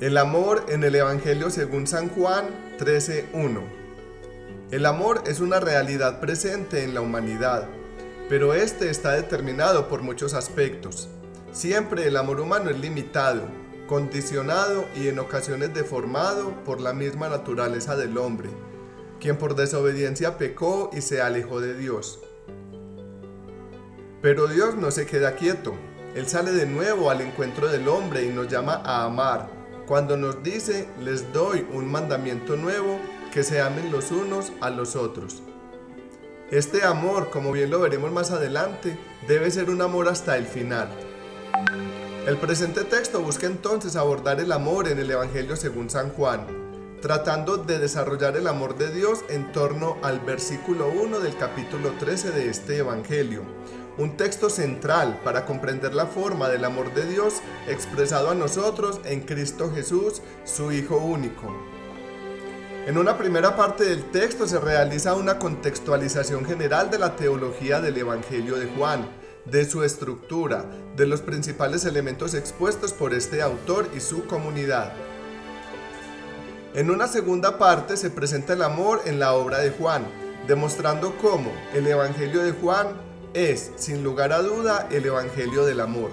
El amor en el Evangelio según San Juan 13.1. El amor es una realidad presente en la humanidad, pero este está determinado por muchos aspectos. Siempre el amor humano es limitado, condicionado y en ocasiones deformado por la misma naturaleza del hombre, quien por desobediencia pecó y se alejó de Dios. Pero Dios no se queda quieto, Él sale de nuevo al encuentro del hombre y nos llama a amar cuando nos dice, les doy un mandamiento nuevo, que se amen los unos a los otros. Este amor, como bien lo veremos más adelante, debe ser un amor hasta el final. El presente texto busca entonces abordar el amor en el Evangelio según San Juan, tratando de desarrollar el amor de Dios en torno al versículo 1 del capítulo 13 de este Evangelio, un texto central para comprender la forma del amor de Dios expresado a nosotros en Cristo Jesús, su Hijo único. En una primera parte del texto se realiza una contextualización general de la teología del Evangelio de Juan, de su estructura, de los principales elementos expuestos por este autor y su comunidad. En una segunda parte se presenta el amor en la obra de Juan, demostrando cómo el Evangelio de Juan es, sin lugar a duda, el Evangelio del Amor.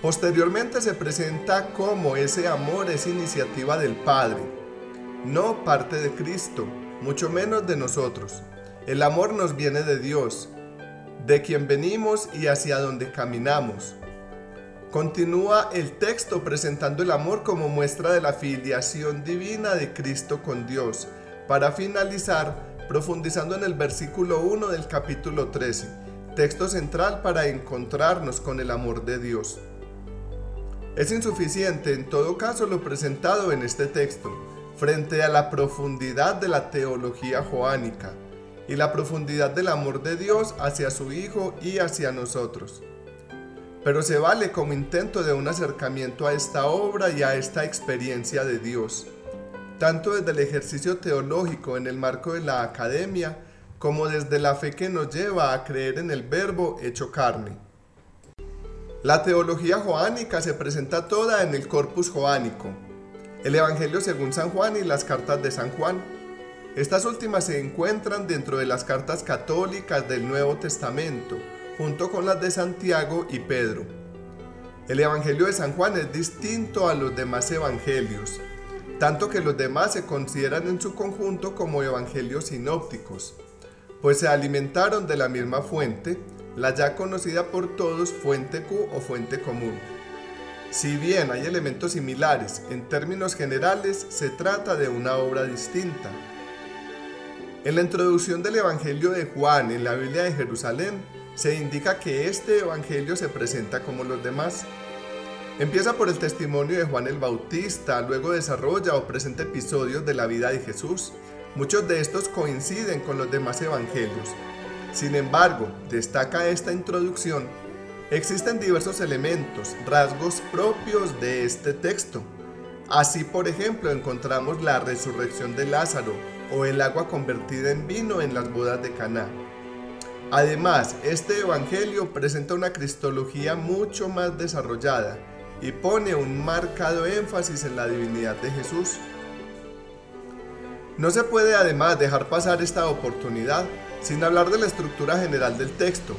Posteriormente se presenta cómo ese amor es iniciativa del Padre, no parte de Cristo, mucho menos de nosotros. El amor nos viene de Dios, de quien venimos y hacia donde caminamos. Continúa el texto presentando el amor como muestra de la filiación divina de Cristo con Dios, para finalizar profundizando en el versículo 1 del capítulo 13 texto central para encontrarnos con el amor de Dios. Es insuficiente en todo caso lo presentado en este texto frente a la profundidad de la teología joánica y la profundidad del amor de Dios hacia su Hijo y hacia nosotros. Pero se vale como intento de un acercamiento a esta obra y a esta experiencia de Dios, tanto desde el ejercicio teológico en el marco de la academia, como desde la fe que nos lleva a creer en el verbo hecho carne. La teología joánica se presenta toda en el corpus joánico, el Evangelio según San Juan y las cartas de San Juan. Estas últimas se encuentran dentro de las cartas católicas del Nuevo Testamento, junto con las de Santiago y Pedro. El Evangelio de San Juan es distinto a los demás evangelios, tanto que los demás se consideran en su conjunto como evangelios sinópticos pues se alimentaron de la misma fuente, la ya conocida por todos fuente Q o fuente común. Si bien hay elementos similares, en términos generales se trata de una obra distinta. En la introducción del Evangelio de Juan en la Biblia de Jerusalén, se indica que este Evangelio se presenta como los demás. Empieza por el testimonio de Juan el Bautista, luego desarrolla o presenta episodios de la vida de Jesús, Muchos de estos coinciden con los demás evangelios. Sin embargo, destaca esta introducción, existen diversos elementos, rasgos propios de este texto. Así, por ejemplo, encontramos la resurrección de Lázaro o el agua convertida en vino en las bodas de Caná. Además, este evangelio presenta una cristología mucho más desarrollada y pone un marcado énfasis en la divinidad de Jesús. No se puede además dejar pasar esta oportunidad sin hablar de la estructura general del texto.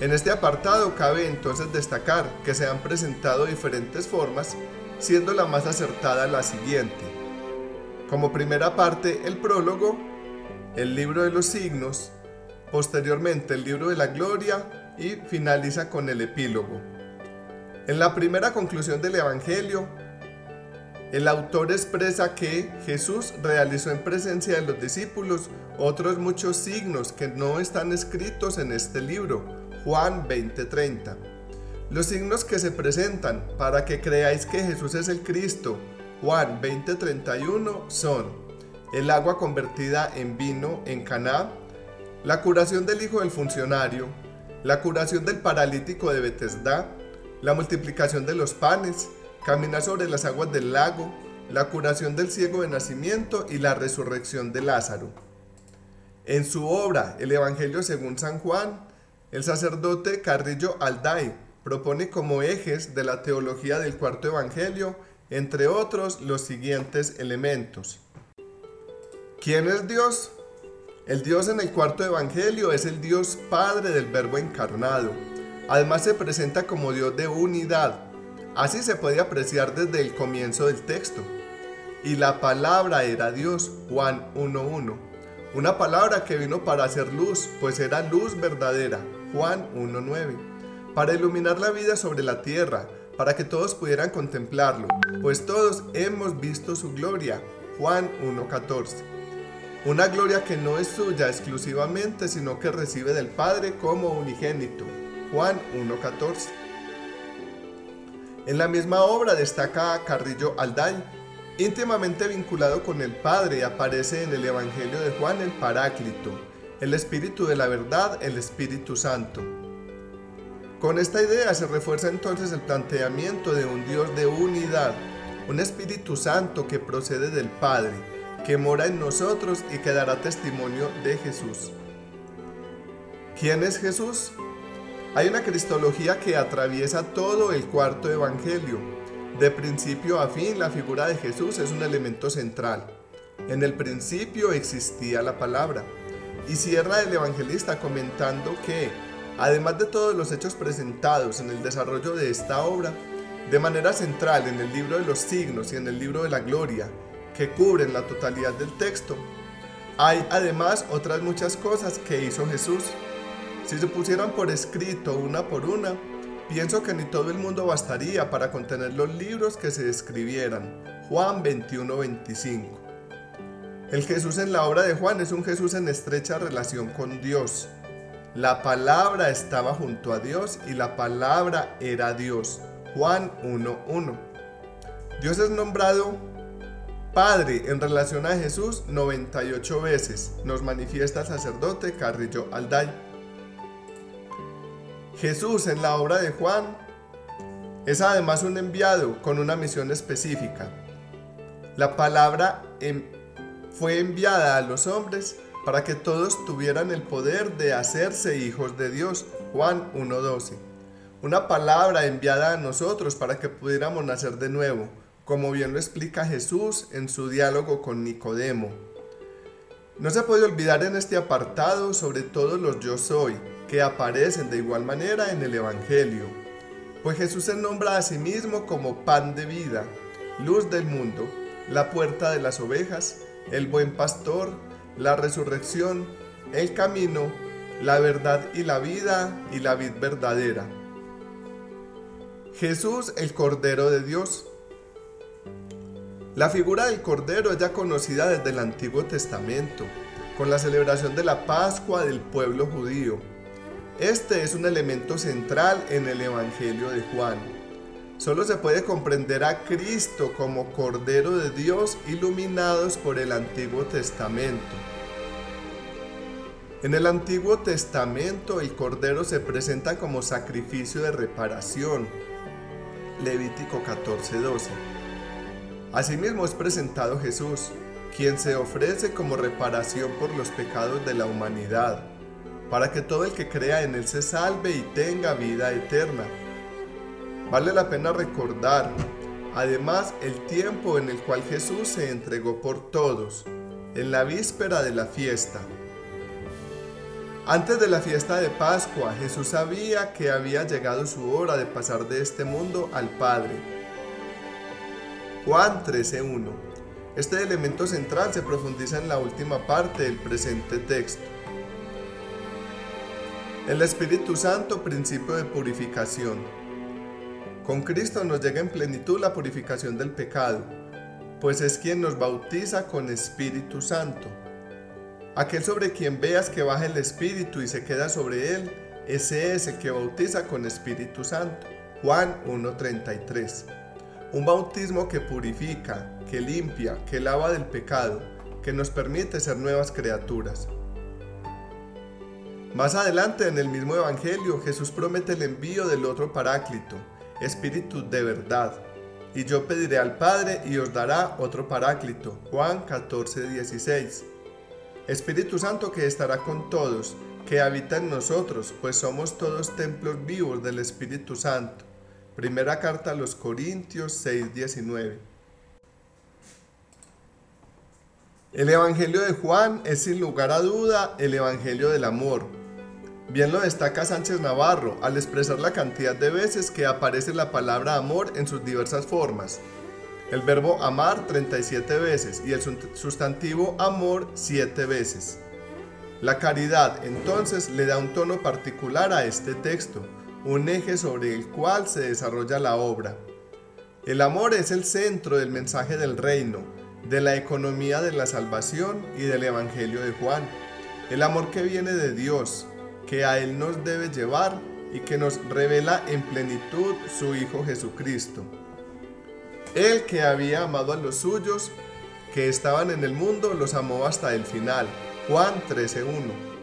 En este apartado cabe entonces destacar que se han presentado diferentes formas, siendo la más acertada la siguiente. Como primera parte, el prólogo, el libro de los signos, posteriormente el libro de la gloria y finaliza con el epílogo. En la primera conclusión del Evangelio, el autor expresa que Jesús realizó en presencia de los discípulos otros muchos signos que no están escritos en este libro, Juan 20:30. Los signos que se presentan para que creáis que Jesús es el Cristo, Juan 20:31, son el agua convertida en vino en Caná, la curación del hijo del funcionario, la curación del paralítico de Betesda, la multiplicación de los panes, caminar sobre las aguas del lago, la curación del ciego de nacimiento y la resurrección de Lázaro. En su obra El Evangelio según San Juan, el sacerdote Carrillo Alday propone como ejes de la teología del cuarto Evangelio entre otros los siguientes elementos. ¿Quién es Dios? El Dios en el cuarto evangelio es el Dios Padre del Verbo encarnado. Además se presenta como Dios de unidad. Así se puede apreciar desde el comienzo del texto. Y la palabra era Dios, Juan 1.1. Una palabra que vino para hacer luz, pues era luz verdadera, Juan 1.9. Para iluminar la vida sobre la tierra, para que todos pudieran contemplarlo, pues todos hemos visto su gloria, Juan 1.14. Una gloria que no es suya exclusivamente, sino que recibe del Padre como unigénito. Juan 1.14. En la misma obra destaca Carrillo Alday, íntimamente vinculado con el Padre, aparece en el Evangelio de Juan el Paráclito, el Espíritu de la verdad, el Espíritu Santo. Con esta idea se refuerza entonces el planteamiento de un Dios de unidad, un Espíritu Santo que procede del Padre, que mora en nosotros y que dará testimonio de Jesús. ¿Quién es Jesús? Hay una cristología que atraviesa todo el cuarto evangelio. De principio a fin, la figura de Jesús es un elemento central. En el principio existía la palabra. Y cierra el evangelista comentando que, además de todos los hechos presentados en el desarrollo de esta obra, de manera central en el libro de los signos y en el libro de la gloria, que cubren la totalidad del texto. Hay además otras muchas cosas que hizo Jesús. Si se pusieran por escrito una por una, pienso que ni todo el mundo bastaría para contener los libros que se escribieran. Juan 21-25. El Jesús en la obra de Juan es un Jesús en estrecha relación con Dios. La palabra estaba junto a Dios y la palabra era Dios. Juan 1.1. Dios es nombrado Padre en relación a Jesús 98 veces, nos manifiesta el sacerdote Carrillo Alday. Jesús en la obra de Juan es además un enviado con una misión específica. La palabra fue enviada a los hombres para que todos tuvieran el poder de hacerse hijos de Dios. Juan 1.12. Una palabra enviada a nosotros para que pudiéramos nacer de nuevo como bien lo explica Jesús en su diálogo con Nicodemo. No se puede olvidar en este apartado sobre todos los yo soy que aparecen de igual manera en el Evangelio, pues Jesús se nombra a sí mismo como pan de vida, luz del mundo, la puerta de las ovejas, el buen pastor, la resurrección, el camino, la verdad y la vida y la vid verdadera. Jesús el Cordero de Dios, la figura del Cordero es ya conocida desde el Antiguo Testamento, con la celebración de la Pascua del pueblo judío. Este es un elemento central en el Evangelio de Juan. Solo se puede comprender a Cristo como Cordero de Dios iluminados por el Antiguo Testamento. En el Antiguo Testamento el Cordero se presenta como sacrificio de reparación. Levítico 14:12. Asimismo es presentado Jesús, quien se ofrece como reparación por los pecados de la humanidad, para que todo el que crea en Él se salve y tenga vida eterna. Vale la pena recordar, además, el tiempo en el cual Jesús se entregó por todos, en la víspera de la fiesta. Antes de la fiesta de Pascua, Jesús sabía que había llegado su hora de pasar de este mundo al Padre Juan 13.1. Este elemento central se profundiza en la última parte del presente texto. El Espíritu Santo, principio de purificación. Con Cristo nos llega en plenitud la purificación del pecado, pues es quien nos bautiza con Espíritu Santo. Aquel sobre quien veas que baja el Espíritu y se queda sobre él, ese es el que bautiza con Espíritu Santo. Juan 1.33 un bautismo que purifica, que limpia, que lava del pecado, que nos permite ser nuevas criaturas. Más adelante en el mismo Evangelio Jesús promete el envío del otro paráclito, Espíritu de verdad. Y yo pediré al Padre y os dará otro paráclito. Juan 14, 16. Espíritu Santo que estará con todos, que habita en nosotros, pues somos todos templos vivos del Espíritu Santo. Primera carta a los Corintios 6:19. El Evangelio de Juan es sin lugar a duda el Evangelio del amor. Bien lo destaca Sánchez Navarro al expresar la cantidad de veces que aparece la palabra amor en sus diversas formas. El verbo amar 37 veces y el sustantivo amor 7 veces. La caridad entonces le da un tono particular a este texto, un eje sobre el cual se desarrolla la obra. El amor es el centro del mensaje del reino, de la economía de la salvación y del Evangelio de Juan. El amor que viene de Dios, que a Él nos debe llevar y que nos revela en plenitud su Hijo Jesucristo. Él que había amado a los suyos, que estaban en el mundo, los amó hasta el final. Juan 13.1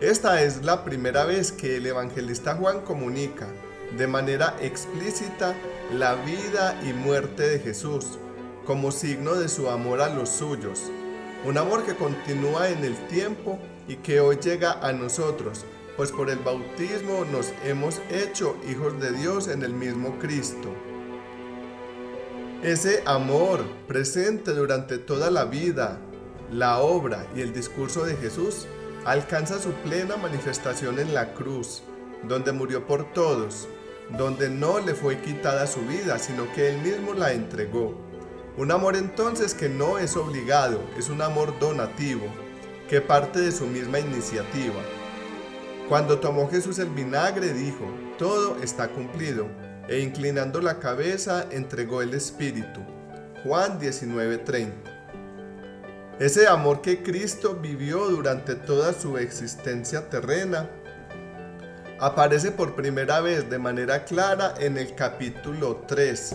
esta es la primera vez que el evangelista Juan comunica de manera explícita la vida y muerte de Jesús como signo de su amor a los suyos, un amor que continúa en el tiempo y que hoy llega a nosotros, pues por el bautismo nos hemos hecho hijos de Dios en el mismo Cristo. Ese amor presente durante toda la vida, la obra y el discurso de Jesús alcanza su plena manifestación en la cruz, donde murió por todos, donde no le fue quitada su vida, sino que él mismo la entregó. Un amor entonces que no es obligado, es un amor donativo, que parte de su misma iniciativa. Cuando tomó Jesús el vinagre dijo, todo está cumplido, e inclinando la cabeza entregó el Espíritu. Juan 19:30 ese amor que Cristo vivió durante toda su existencia terrena aparece por primera vez de manera clara en el capítulo 3,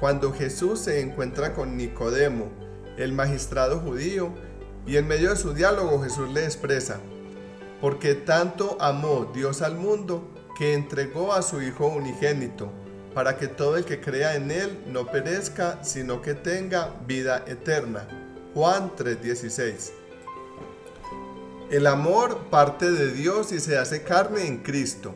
cuando Jesús se encuentra con Nicodemo, el magistrado judío, y en medio de su diálogo Jesús le expresa, porque tanto amó Dios al mundo que entregó a su Hijo unigénito, para que todo el que crea en Él no perezca, sino que tenga vida eterna. Juan 3:16. El amor parte de Dios y se hace carne en Cristo.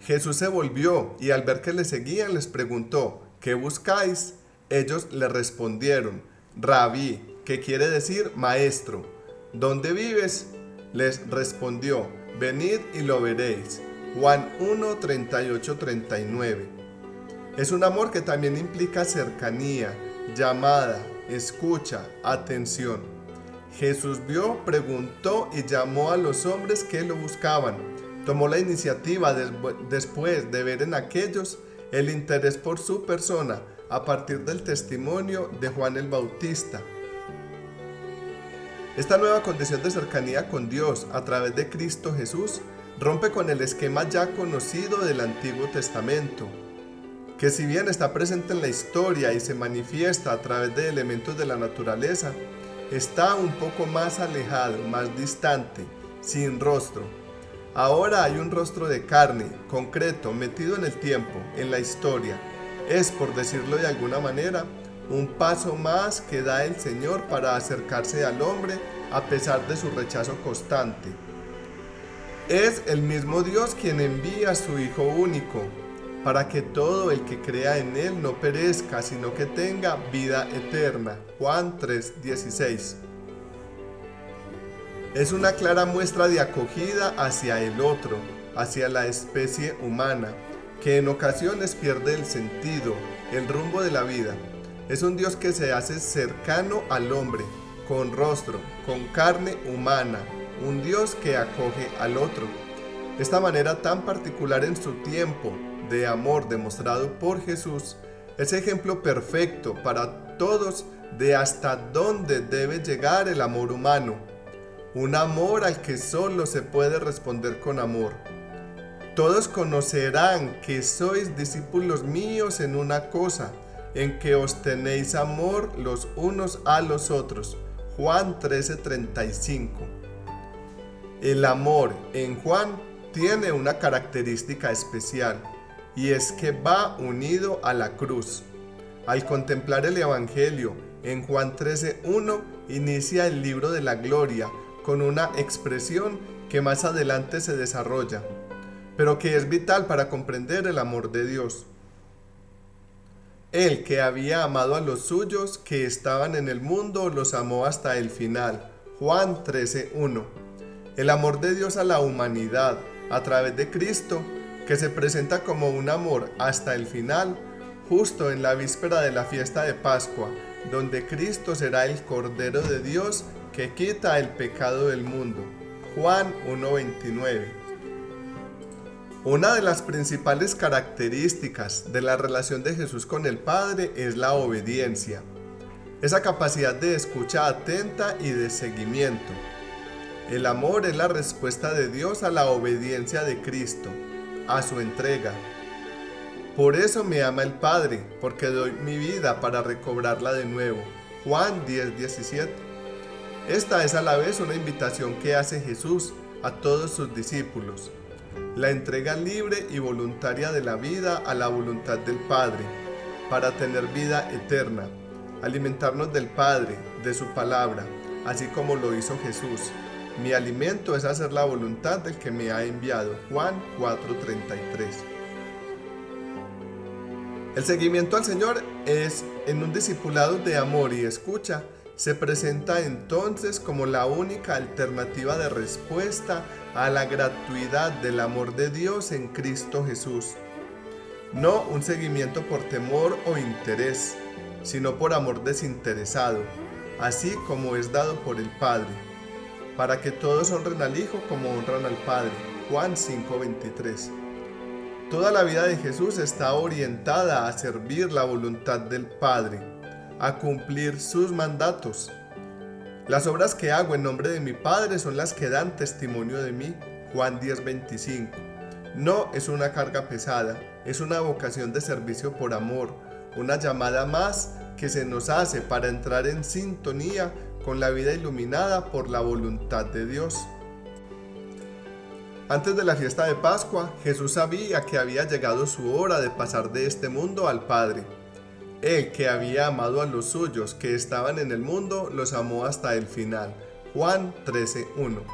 Jesús se volvió y al ver que le seguían les preguntó, ¿qué buscáis? Ellos le respondieron, Rabí, que quiere decir maestro. ¿Dónde vives? Les respondió, venid y lo veréis. Juan 1, 38, 39. Es un amor que también implica cercanía, llamada, escucha, atención. Jesús vio, preguntó y llamó a los hombres que lo buscaban. Tomó la iniciativa después de ver en aquellos el interés por su persona a partir del testimonio de Juan el Bautista. Esta nueva condición de cercanía con Dios a través de Cristo Jesús rompe con el esquema ya conocido del Antiguo Testamento, que si bien está presente en la historia y se manifiesta a través de elementos de la naturaleza, está un poco más alejado, más distante, sin rostro. Ahora hay un rostro de carne, concreto, metido en el tiempo, en la historia. Es, por decirlo de alguna manera, un paso más que da el Señor para acercarse al hombre a pesar de su rechazo constante. Es el mismo Dios quien envía su Hijo único, para que todo el que crea en Él no perezca, sino que tenga vida eterna. Juan 3:16. Es una clara muestra de acogida hacia el otro, hacia la especie humana, que en ocasiones pierde el sentido, el rumbo de la vida. Es un Dios que se hace cercano al hombre, con rostro, con carne humana, un Dios que acoge al otro. Esta manera tan particular en su tiempo, de amor demostrado por Jesús es ejemplo perfecto para todos de hasta dónde debe llegar el amor humano, un amor al que solo se puede responder con amor. Todos conocerán que sois discípulos míos en una cosa, en que os tenéis amor los unos a los otros. Juan 13:35. El amor en Juan tiene una característica especial y es que va unido a la cruz. Al contemplar el Evangelio en Juan 13.1 inicia el libro de la gloria con una expresión que más adelante se desarrolla. pero que es vital para comprender el amor de Dios. Él que había amado a los suyos que estaban en el mundo, los amó hasta el final. Juan 13.1. El amor de Dios a la humanidad a través de Cristo, que se presenta como un amor hasta el final, justo en la víspera de la fiesta de Pascua, donde Cristo será el Cordero de Dios que quita el pecado del mundo. Juan 1.29 una de las principales características de la relación de Jesús con el Padre es la obediencia, esa capacidad de escucha atenta y de seguimiento. El amor es la respuesta de Dios a la obediencia de Cristo, a su entrega. Por eso me ama el Padre, porque doy mi vida para recobrarla de nuevo. Juan 10:17. Esta es a la vez una invitación que hace Jesús a todos sus discípulos la entrega libre y voluntaria de la vida a la voluntad del Padre, para tener vida eterna, alimentarnos del Padre, de su palabra, así como lo hizo Jesús. Mi alimento es hacer la voluntad del que me ha enviado. Juan 4:33. El seguimiento al Señor es en un discipulado de amor y escucha se presenta entonces como la única alternativa de respuesta a la gratuidad del amor de Dios en Cristo Jesús. No un seguimiento por temor o interés, sino por amor desinteresado, así como es dado por el Padre, para que todos honren al Hijo como honran al Padre. Juan 5:23. Toda la vida de Jesús está orientada a servir la voluntad del Padre a cumplir sus mandatos. Las obras que hago en nombre de mi Padre son las que dan testimonio de mí. Juan 10:25. No es una carga pesada, es una vocación de servicio por amor, una llamada más que se nos hace para entrar en sintonía con la vida iluminada por la voluntad de Dios. Antes de la fiesta de Pascua, Jesús sabía que había llegado su hora de pasar de este mundo al Padre. Él que había amado a los suyos que estaban en el mundo, los amó hasta el final. Juan 13:1.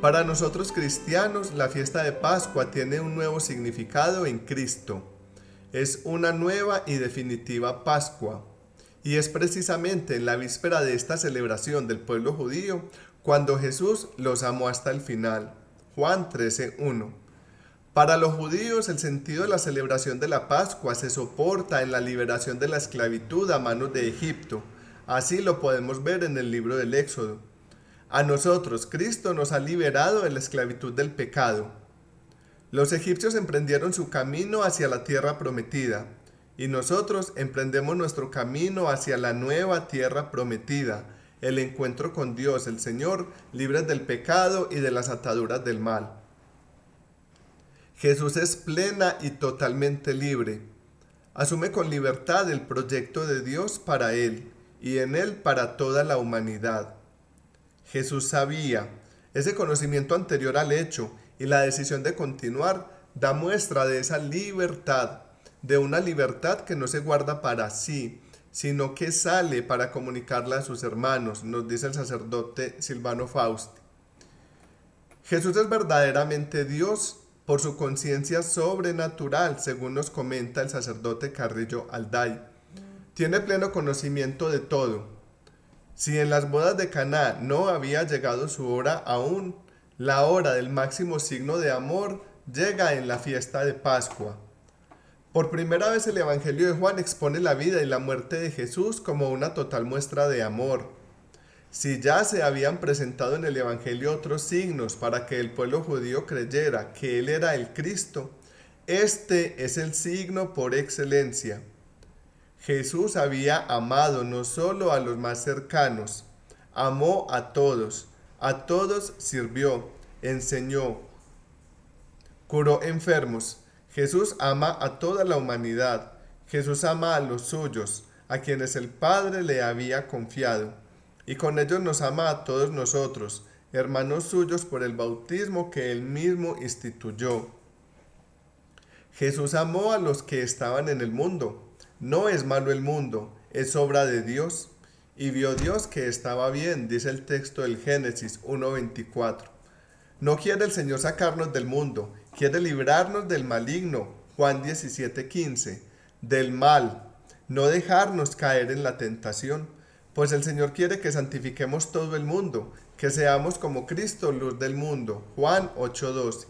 Para nosotros cristianos, la fiesta de Pascua tiene un nuevo significado en Cristo. Es una nueva y definitiva Pascua. Y es precisamente en la víspera de esta celebración del pueblo judío cuando Jesús los amó hasta el final. Juan 13:1. Para los judíos el sentido de la celebración de la Pascua se soporta en la liberación de la esclavitud a manos de Egipto. Así lo podemos ver en el libro del Éxodo. A nosotros Cristo nos ha liberado de la esclavitud del pecado. Los egipcios emprendieron su camino hacia la tierra prometida y nosotros emprendemos nuestro camino hacia la nueva tierra prometida, el encuentro con Dios el Señor, libres del pecado y de las ataduras del mal. Jesús es plena y totalmente libre. Asume con libertad el proyecto de Dios para él y en él para toda la humanidad. Jesús sabía, ese conocimiento anterior al hecho y la decisión de continuar da muestra de esa libertad, de una libertad que no se guarda para sí, sino que sale para comunicarla a sus hermanos, nos dice el sacerdote Silvano Fausti. Jesús es verdaderamente Dios por su conciencia sobrenatural, según nos comenta el sacerdote Carrillo Alday. Tiene pleno conocimiento de todo. Si en las bodas de Caná no había llegado su hora aún, la hora del máximo signo de amor llega en la fiesta de Pascua. Por primera vez el Evangelio de Juan expone la vida y la muerte de Jesús como una total muestra de amor si ya se habían presentado en el Evangelio otros signos para que el pueblo judío creyera que Él era el Cristo, este es el signo por excelencia. Jesús había amado no solo a los más cercanos, amó a todos, a todos sirvió, enseñó, curó enfermos. Jesús ama a toda la humanidad. Jesús ama a los suyos, a quienes el Padre le había confiado y con ellos nos ama a todos nosotros, hermanos suyos por el bautismo que él mismo instituyó. Jesús amó a los que estaban en el mundo. No es malo el mundo, es obra de Dios. Y vio Dios que estaba bien, dice el texto del Génesis 1.24. No quiere el Señor sacarnos del mundo, quiere librarnos del maligno, Juan 17:15, del mal, no dejarnos caer en la tentación, pues el Señor quiere que santifiquemos todo el mundo, que seamos como Cristo, luz del mundo, Juan 8:12.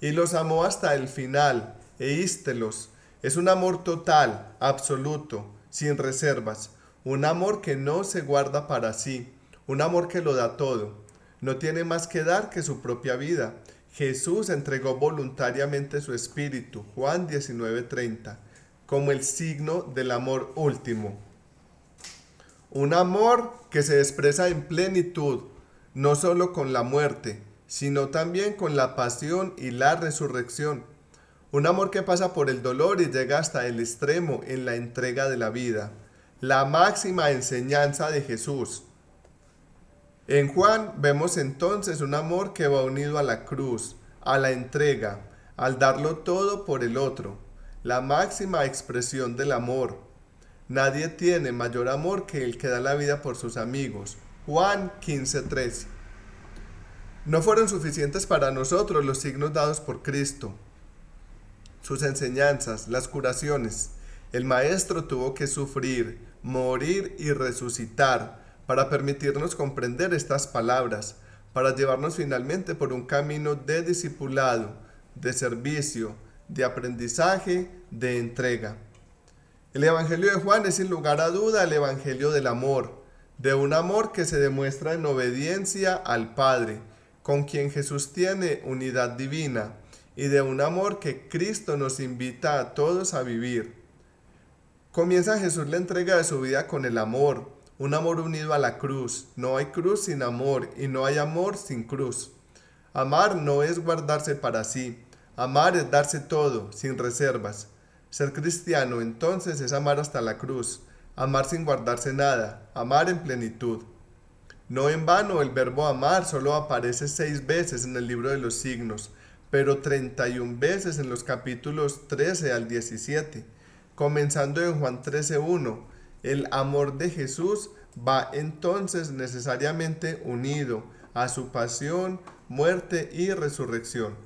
Y los amó hasta el final, e ístelos. Es un amor total, absoluto, sin reservas, un amor que no se guarda para sí, un amor que lo da todo. No tiene más que dar que su propia vida. Jesús entregó voluntariamente su espíritu, Juan 19:30, como el signo del amor último. Un amor que se expresa en plenitud, no solo con la muerte, sino también con la pasión y la resurrección. Un amor que pasa por el dolor y llega hasta el extremo en la entrega de la vida. La máxima enseñanza de Jesús. En Juan vemos entonces un amor que va unido a la cruz, a la entrega, al darlo todo por el otro, la máxima expresión del amor. Nadie tiene mayor amor que el que da la vida por sus amigos. Juan 15:13. No fueron suficientes para nosotros los signos dados por Cristo, sus enseñanzas, las curaciones. El Maestro tuvo que sufrir, morir y resucitar para permitirnos comprender estas palabras, para llevarnos finalmente por un camino de discipulado, de servicio, de aprendizaje, de entrega. El Evangelio de Juan es sin lugar a duda el Evangelio del amor, de un amor que se demuestra en obediencia al Padre, con quien Jesús tiene unidad divina, y de un amor que Cristo nos invita a todos a vivir. Comienza Jesús la entrega de su vida con el amor, un amor unido a la cruz. No hay cruz sin amor y no hay amor sin cruz. Amar no es guardarse para sí, amar es darse todo, sin reservas. Ser cristiano entonces es amar hasta la cruz, amar sin guardarse nada, amar en plenitud. No en vano el verbo amar solo aparece seis veces en el libro de los signos, pero 31 veces en los capítulos 13 al 17, comenzando en Juan 13.1 el amor de Jesús va entonces necesariamente unido a su pasión, muerte y resurrección.